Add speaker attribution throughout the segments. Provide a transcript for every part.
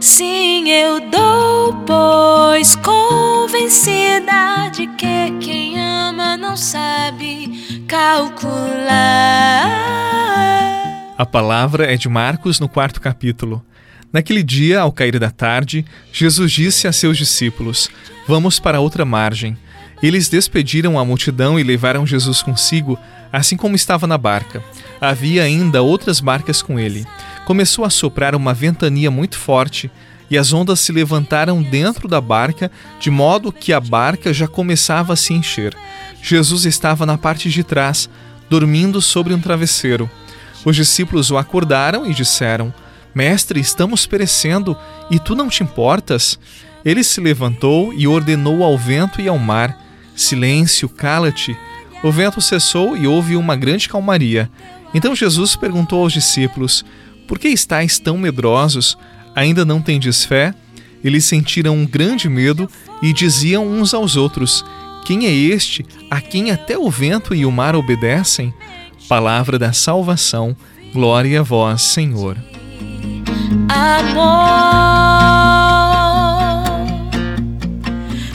Speaker 1: Sim, eu dou, pois convencida de que quem ama não sabe calcular.
Speaker 2: A palavra é de Marcos no quarto capítulo. Naquele dia, ao cair da tarde, Jesus disse a seus discípulos: Vamos para outra margem. Eles despediram a multidão e levaram Jesus consigo, assim como estava na barca. Havia ainda outras barcas com ele. Começou a soprar uma ventania muito forte e as ondas se levantaram dentro da barca, de modo que a barca já começava a se encher. Jesus estava na parte de trás, dormindo sobre um travesseiro. Os discípulos o acordaram e disseram: Mestre, estamos perecendo e tu não te importas? Ele se levantou e ordenou ao vento e ao mar: Silêncio, cala-te. O vento cessou e houve uma grande calmaria. Então Jesus perguntou aos discípulos: Por que estáis tão medrosos? Ainda não tendes fé? Eles sentiram um grande medo e diziam uns aos outros: Quem é este a quem até o vento e o mar obedecem? Palavra da salvação. Glória a vós, Senhor.
Speaker 1: Amor,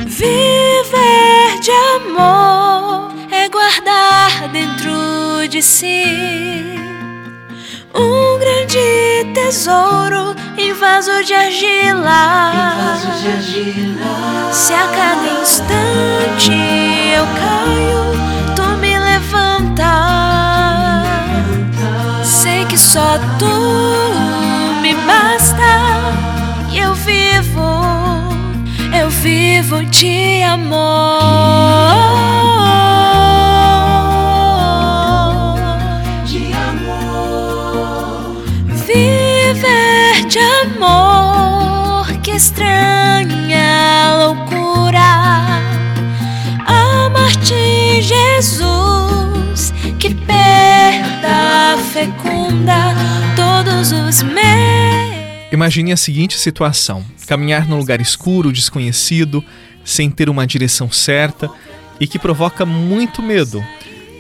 Speaker 1: viver de amor é guardar dentro de si tesouro em vaso de argila. Se a cada instante eu caio, tu me levanta. Sei que só tu me basta e eu vivo, eu vivo de amor. Estranha loucura. Amar-te, Jesus, que perda fecunda todos os meus.
Speaker 2: Imagine a seguinte situação: caminhar num lugar escuro, desconhecido, sem ter uma direção certa e que provoca muito medo.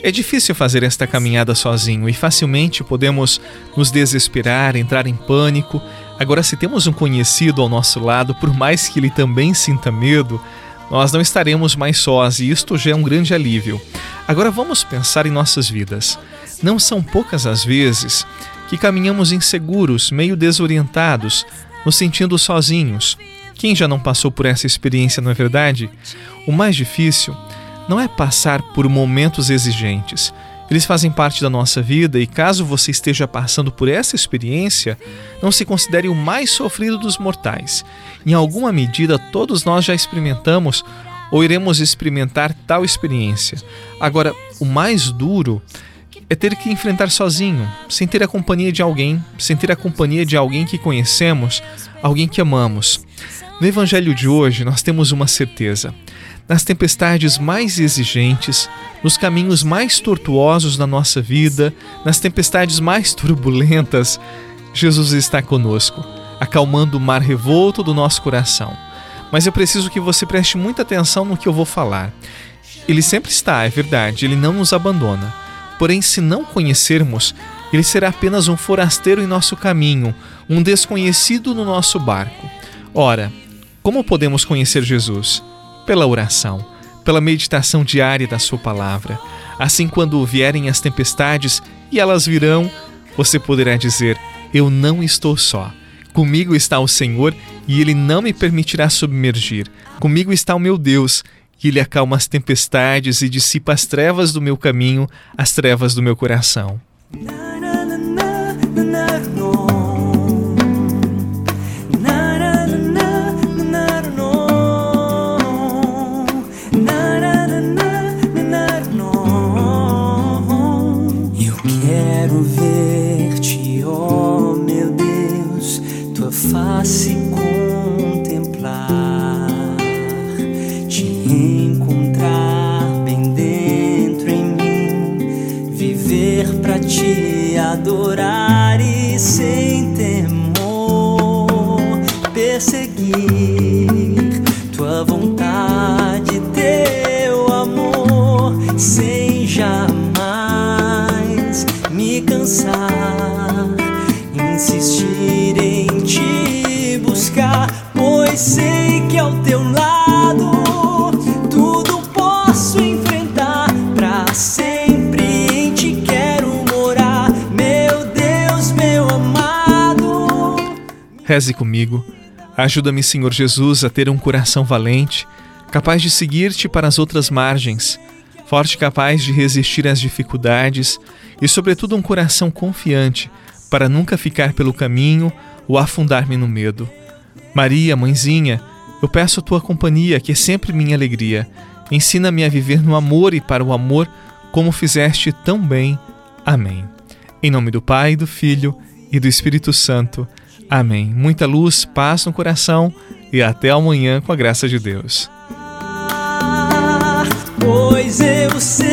Speaker 2: É difícil fazer esta caminhada sozinho e facilmente podemos nos desesperar, entrar em pânico. Agora, se temos um conhecido ao nosso lado, por mais que ele também sinta medo, nós não estaremos mais sós e isto já é um grande alívio. Agora vamos pensar em nossas vidas. Não são poucas as vezes que caminhamos inseguros, meio desorientados, nos sentindo sozinhos. Quem já não passou por essa experiência, não é verdade? O mais difícil não é passar por momentos exigentes. Eles fazem parte da nossa vida e, caso você esteja passando por essa experiência, não se considere o mais sofrido dos mortais. Em alguma medida, todos nós já experimentamos ou iremos experimentar tal experiência. Agora, o mais duro é ter que enfrentar sozinho, sem ter a companhia de alguém, sem ter a companhia de alguém que conhecemos, alguém que amamos. No Evangelho de hoje, nós temos uma certeza. Nas tempestades mais exigentes, nos caminhos mais tortuosos da nossa vida, nas tempestades mais turbulentas, Jesus está conosco, acalmando o mar revolto do nosso coração. Mas eu preciso que você preste muita atenção no que eu vou falar. Ele sempre está, é verdade, ele não nos abandona. Porém, se não conhecermos, ele será apenas um forasteiro em nosso caminho, um desconhecido no nosso barco. Ora, como podemos conhecer Jesus? Pela oração, pela meditação diária da Sua palavra. Assim, quando vierem as tempestades e elas virão, você poderá dizer: Eu não estou só. Comigo está o Senhor e Ele não me permitirá submergir. Comigo está o meu Deus que Ele acalma as tempestades e dissipa as trevas do meu caminho, as trevas do meu coração.
Speaker 3: Eu face pois sei que ao teu lado tudo posso enfrentar pra sempre em ti quero morar, meu Deus, meu amado.
Speaker 2: Reze comigo. Ajuda-me, Senhor Jesus, a ter um coração valente, capaz de seguir-te para as outras margens, forte capaz de resistir às dificuldades e, sobretudo, um coração confiante para nunca ficar pelo caminho ou afundar-me no medo. Maria, mãezinha, eu peço a tua companhia, que é sempre minha alegria. Ensina-me a viver no amor e para o amor, como fizeste tão bem. Amém. Em nome do Pai, do Filho e do Espírito Santo. Amém. Muita luz, paz no coração e até amanhã com a graça de Deus.
Speaker 3: Pois eu sei